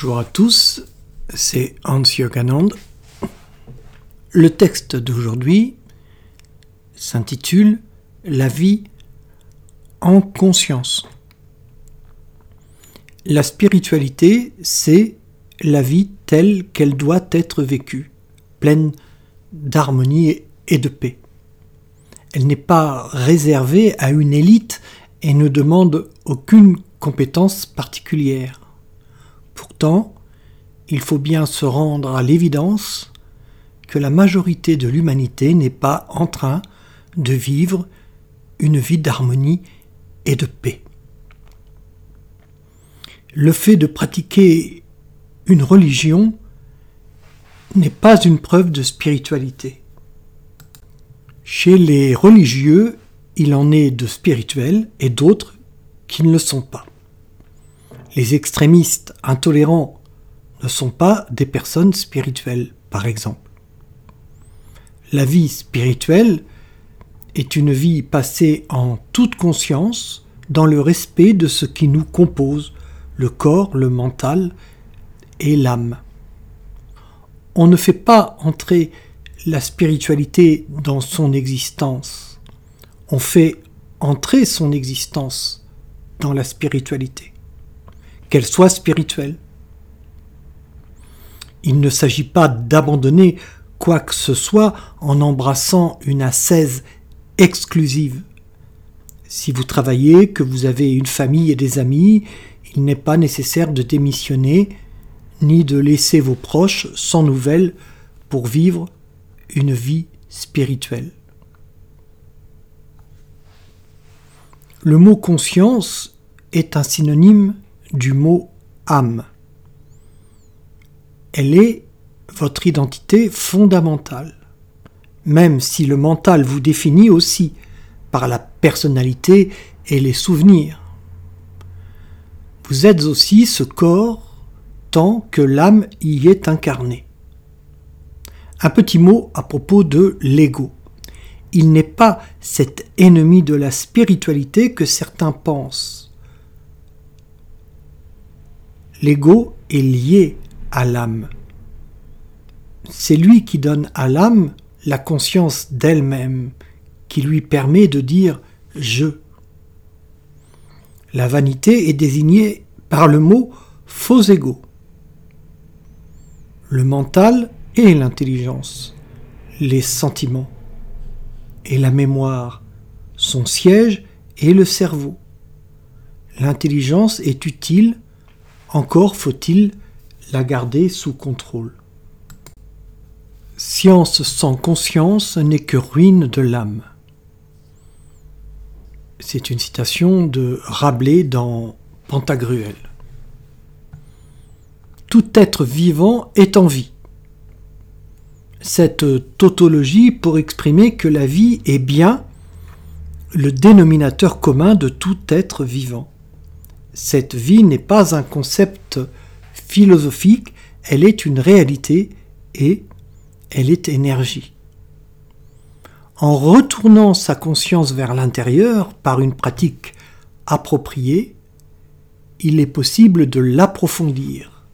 Bonjour à tous, c'est Hans Yoganand. Le texte d'aujourd'hui s'intitule La vie en conscience. La spiritualité, c'est la vie telle qu'elle doit être vécue, pleine d'harmonie et de paix. Elle n'est pas réservée à une élite et ne demande aucune compétence particulière. Pourtant, il faut bien se rendre à l'évidence que la majorité de l'humanité n'est pas en train de vivre une vie d'harmonie et de paix. Le fait de pratiquer une religion n'est pas une preuve de spiritualité. Chez les religieux, il en est de spirituels et d'autres qui ne le sont pas. Les extrémistes intolérants ne sont pas des personnes spirituelles, par exemple. La vie spirituelle est une vie passée en toute conscience dans le respect de ce qui nous compose, le corps, le mental et l'âme. On ne fait pas entrer la spiritualité dans son existence. On fait entrer son existence dans la spiritualité, qu'elle soit spirituelle. Il ne s'agit pas d'abandonner quoi que ce soit en embrassant une ascèse exclusive. Si vous travaillez, que vous avez une famille et des amis, il n'est pas nécessaire de démissionner ni de laisser vos proches sans nouvelles pour vivre une vie spirituelle. Le mot conscience est un synonyme du mot âme. Elle est votre identité fondamentale, même si le mental vous définit aussi par la personnalité et les souvenirs. Vous êtes aussi ce corps tant que l'âme y est incarnée. Un petit mot à propos de l'ego. Il n'est pas cet ennemi de la spiritualité que certains pensent. L'ego est lié à l'âme. C'est lui qui donne à l'âme la conscience d'elle-même, qui lui permet de dire je. La vanité est désignée par le mot faux ego. Le mental et l'intelligence, les sentiments et la mémoire, son siège est le cerveau. L'intelligence est utile, encore faut-il la garder sous contrôle. Science sans conscience n'est que ruine de l'âme. C'est une citation de Rabelais dans Pantagruel. Tout être vivant est en vie cette tautologie pour exprimer que la vie est bien le dénominateur commun de tout être vivant. Cette vie n'est pas un concept philosophique, elle est une réalité et elle est énergie. En retournant sa conscience vers l'intérieur par une pratique appropriée, il est possible de l'approfondir.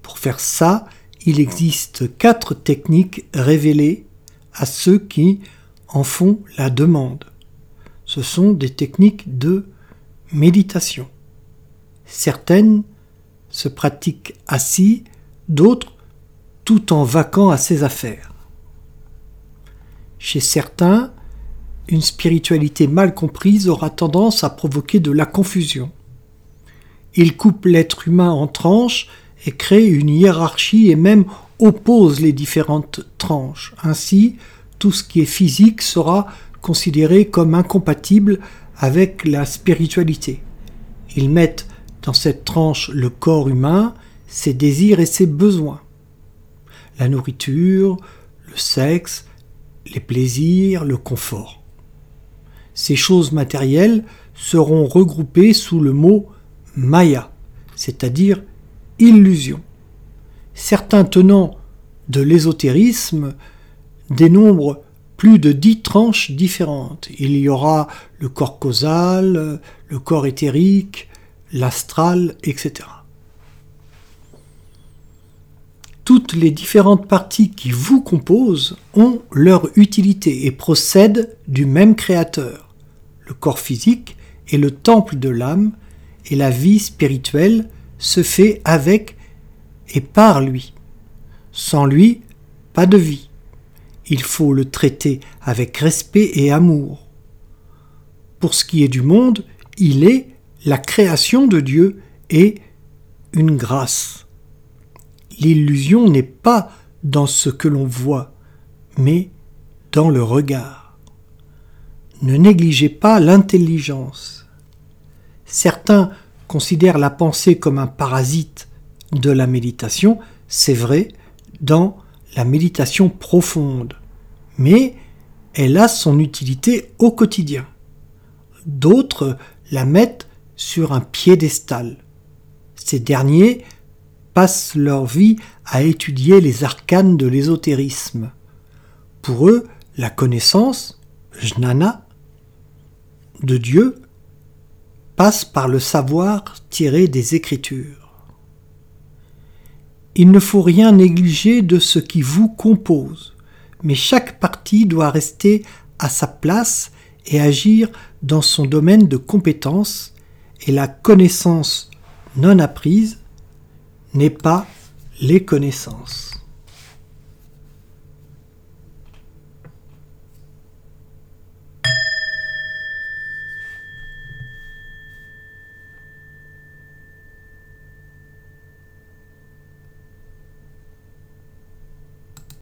Pour faire ça, il existe quatre techniques révélées à ceux qui en font la demande. Ce sont des techniques de méditation. Certaines se pratiquent assis, d'autres tout en vaquant à ses affaires. Chez certains, une spiritualité mal comprise aura tendance à provoquer de la confusion. Il coupe l'être humain en tranches et crée une hiérarchie et même oppose les différentes tranches. Ainsi, tout ce qui est physique sera considéré comme incompatible avec la spiritualité. Ils mettent dans cette tranche le corps humain, ses désirs et ses besoins. La nourriture, le sexe, les plaisirs, le confort. Ces choses matérielles seront regroupées sous le mot Maya, c'est-à-dire illusion. Certains tenants de l'ésotérisme dénombrent plus de dix tranches différentes. Il y aura le corps causal, le corps éthérique, l'astral, etc. toutes les différentes parties qui vous composent ont leur utilité et procèdent du même créateur. Le corps physique est le temple de l'âme et la vie spirituelle se fait avec et par lui. Sans lui, pas de vie. Il faut le traiter avec respect et amour. Pour ce qui est du monde, il est la création de Dieu et une grâce. L'illusion n'est pas dans ce que l'on voit, mais dans le regard. Ne négligez pas l'intelligence. Certains considèrent la pensée comme un parasite de la méditation, c'est vrai, dans la méditation profonde, mais elle a son utilité au quotidien. D'autres la mettent sur un piédestal. Ces derniers passent leur vie à étudier les arcanes de l'ésotérisme. Pour eux, la connaissance, jnana, de Dieu passe par le savoir tiré des Écritures. Il ne faut rien négliger de ce qui vous compose, mais chaque partie doit rester à sa place et agir dans son domaine de compétence, et la connaissance non apprise n'est pas les connaissances.